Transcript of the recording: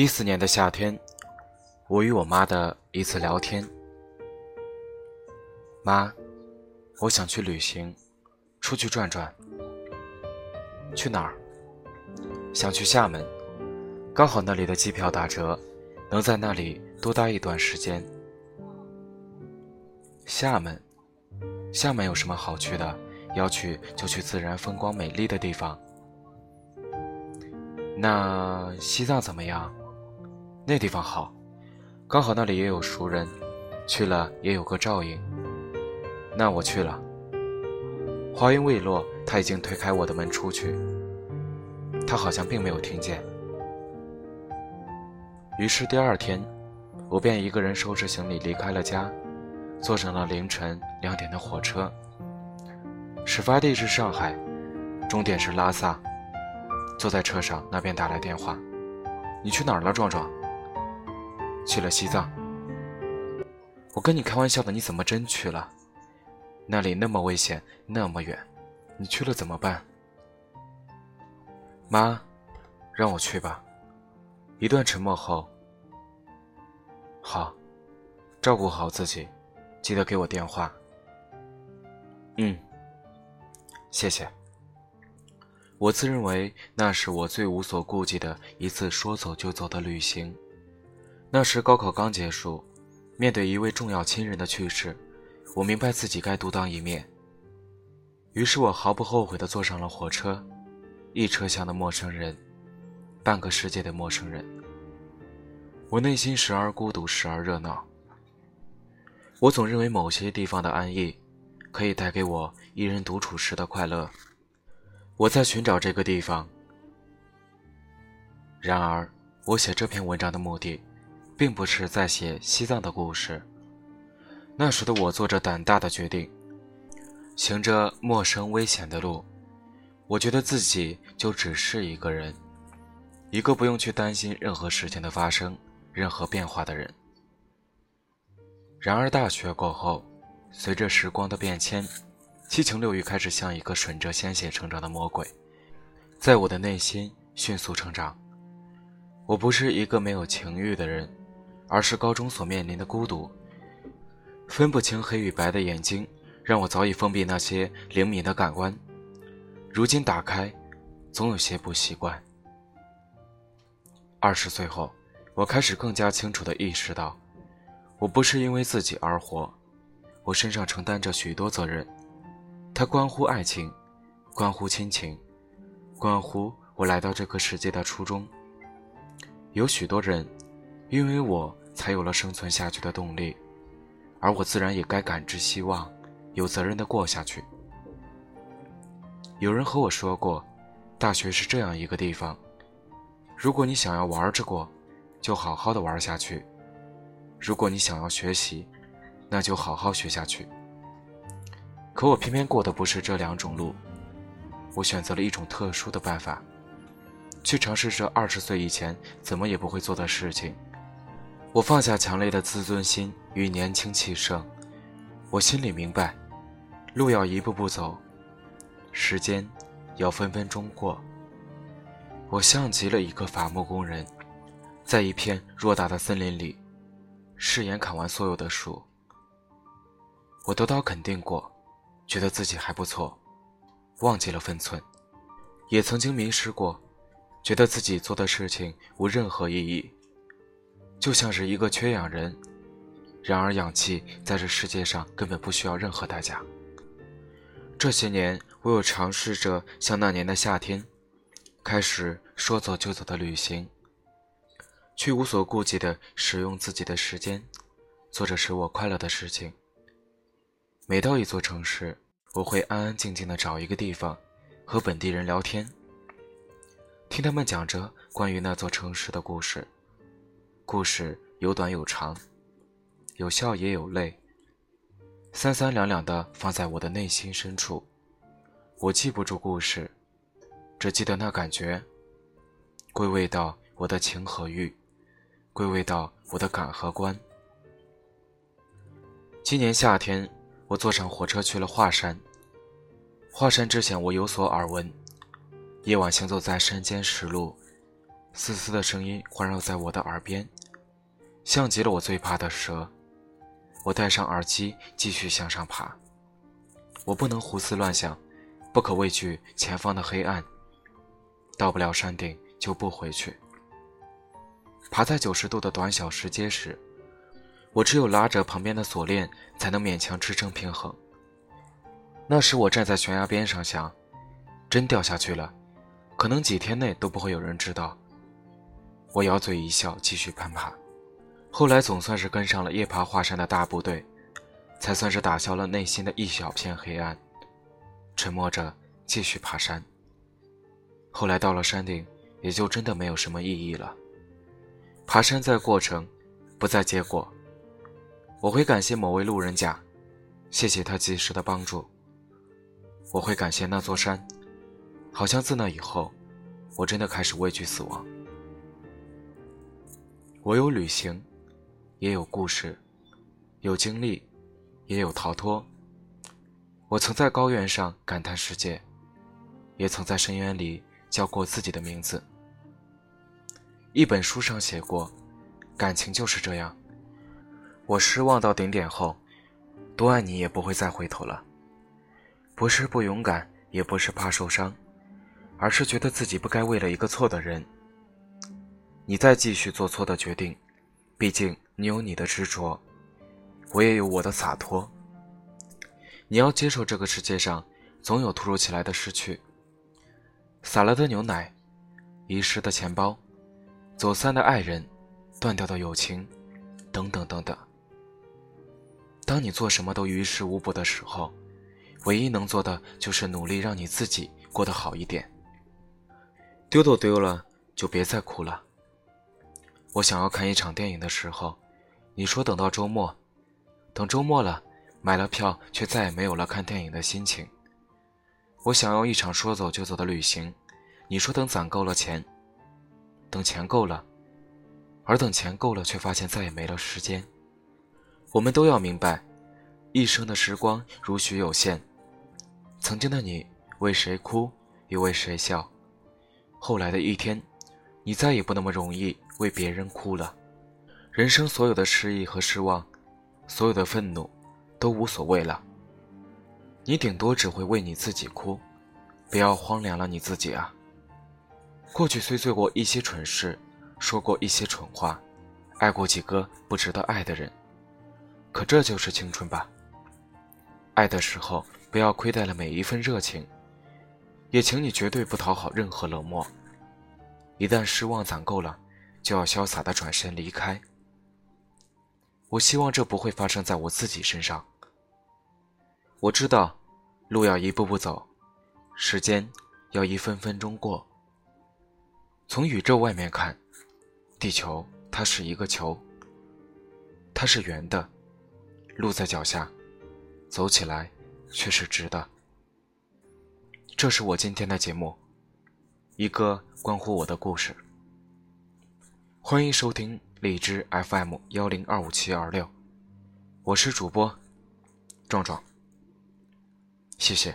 一四年的夏天，我与我妈的一次聊天。妈，我想去旅行，出去转转。去哪儿？想去厦门，刚好那里的机票打折，能在那里多待一段时间。厦门，厦门有什么好去的？要去就去自然风光美丽的地方。那西藏怎么样？那地方好，刚好那里也有熟人，去了也有个照应。那我去了。话音未落，他已经推开我的门出去。他好像并没有听见。于是第二天，我便一个人收拾行李离开了家，坐上了凌晨两点的火车。始发地是上海，终点是拉萨。坐在车上，那边打来电话：“你去哪儿了，壮壮？”去了西藏。我跟你开玩笑的，你怎么真去了？那里那么危险，那么远，你去了怎么办？妈，让我去吧。一段沉默后，好，照顾好自己，记得给我电话。嗯，谢谢。我自认为那是我最无所顾忌的一次说走就走的旅行。那时高考刚结束，面对一位重要亲人的去世，我明白自己该独当一面。于是我毫不后悔地坐上了火车，一车厢的陌生人，半个世界的陌生人。我内心时而孤独，时而热闹。我总认为某些地方的安逸，可以带给我一人独处时的快乐。我在寻找这个地方。然而，我写这篇文章的目的，并不是在写西藏的故事。那时的我做着胆大的决定，行着陌生危险的路。我觉得自己就只是一个人，一个不用去担心任何事情的发生、任何变化的人。然而，大学过后，随着时光的变迁。七情六欲开始像一个吮着鲜血成长的魔鬼，在我的内心迅速成长。我不是一个没有情欲的人，而是高中所面临的孤独。分不清黑与白的眼睛，让我早已封闭那些灵敏的感官。如今打开，总有些不习惯。二十岁后，我开始更加清楚地意识到，我不是因为自己而活，我身上承担着许多责任。它关乎爱情，关乎亲情，关乎我来到这个世界的初衷。有许多人，因为我才有了生存下去的动力，而我自然也该感知希望，有责任的过下去。有人和我说过，大学是这样一个地方，如果你想要玩着过，就好好的玩下去；如果你想要学习，那就好好学下去。可我偏偏过的不是这两种路，我选择了一种特殊的办法，去尝试着二十岁以前怎么也不会做的事情。我放下强烈的自尊心与年轻气盛，我心里明白，路要一步步走，时间要分分钟过。我像极了一个伐木工人，在一片偌大的森林里，誓言砍完所有的树。我得到肯定过。觉得自己还不错，忘记了分寸，也曾经迷失过，觉得自己做的事情无任何意义，就像是一个缺氧人。然而，氧气在这世界上根本不需要任何代价。这些年，我有尝试着像那年的夏天，开始说走就走的旅行，去无所顾忌地使用自己的时间，做着使我快乐的事情。每到一座城市，我会安安静静的找一个地方，和本地人聊天，听他们讲着关于那座城市的故事。故事有短有长，有笑也有泪，三三两两的放在我的内心深处。我记不住故事，只记得那感觉，归位到我的情和欲，归位到我的感和观。今年夏天。我坐上火车去了华山。华山之前我有所耳闻，夜晚行走在山间石路，丝丝的声音环绕在我的耳边，像极了我最怕的蛇。我戴上耳机，继续向上爬。我不能胡思乱想，不可畏惧前方的黑暗。到不了山顶就不回去。爬在九十度的短小石阶时，我只有拉着旁边的锁链，才能勉强支撑平衡。那时我站在悬崖边上想，真掉下去了，可能几天内都不会有人知道。我咬嘴一笑，继续攀爬。后来总算是跟上了夜爬华山的大部队，才算是打消了内心的一小片黑暗。沉默着继续爬山。后来到了山顶，也就真的没有什么意义了。爬山在过程，不在结果。我会感谢某位路人甲，谢谢他及时的帮助。我会感谢那座山，好像自那以后，我真的开始畏惧死亡。我有旅行，也有故事，有经历，也有逃脱。我曾在高原上感叹世界，也曾在深渊里叫过自己的名字。一本书上写过，感情就是这样。我失望到顶点后，多爱你也不会再回头了。不是不勇敢，也不是怕受伤，而是觉得自己不该为了一个错的人，你再继续做错的决定。毕竟你有你的执着，我也有我的洒脱。你要接受这个世界上总有突如其来的失去，洒了的牛奶，遗失的钱包，走散的爱人，断掉的友情，等等等等。当你做什么都于事无补的时候，唯一能做的就是努力让你自己过得好一点。丢都丢了，就别再哭了。我想要看一场电影的时候，你说等到周末，等周末了，买了票却再也没有了看电影的心情。我想要一场说走就走的旅行，你说等攒够了钱，等钱够了，而等钱够了，却发现再也没了时间。我们都要明白，一生的时光如许有限。曾经的你为谁哭，也为谁笑。后来的一天，你再也不那么容易为别人哭了。人生所有的失意和失望，所有的愤怒，都无所谓了。你顶多只会为你自己哭，不要荒凉了你自己啊。过去虽做过一些蠢事，说过一些蠢话，爱过几个不值得爱的人。可这就是青春吧。爱的时候不要亏待了每一份热情，也请你绝对不讨好任何冷漠。一旦失望攒够了，就要潇洒的转身离开。我希望这不会发生在我自己身上。我知道，路要一步步走，时间要一分分钟过。从宇宙外面看，地球它是一个球，它是圆的。路在脚下，走起来却是直的。这是我今天的节目，一个关乎我的故事。欢迎收听荔枝 FM 幺零二五七二六，我是主播壮壮。谢谢。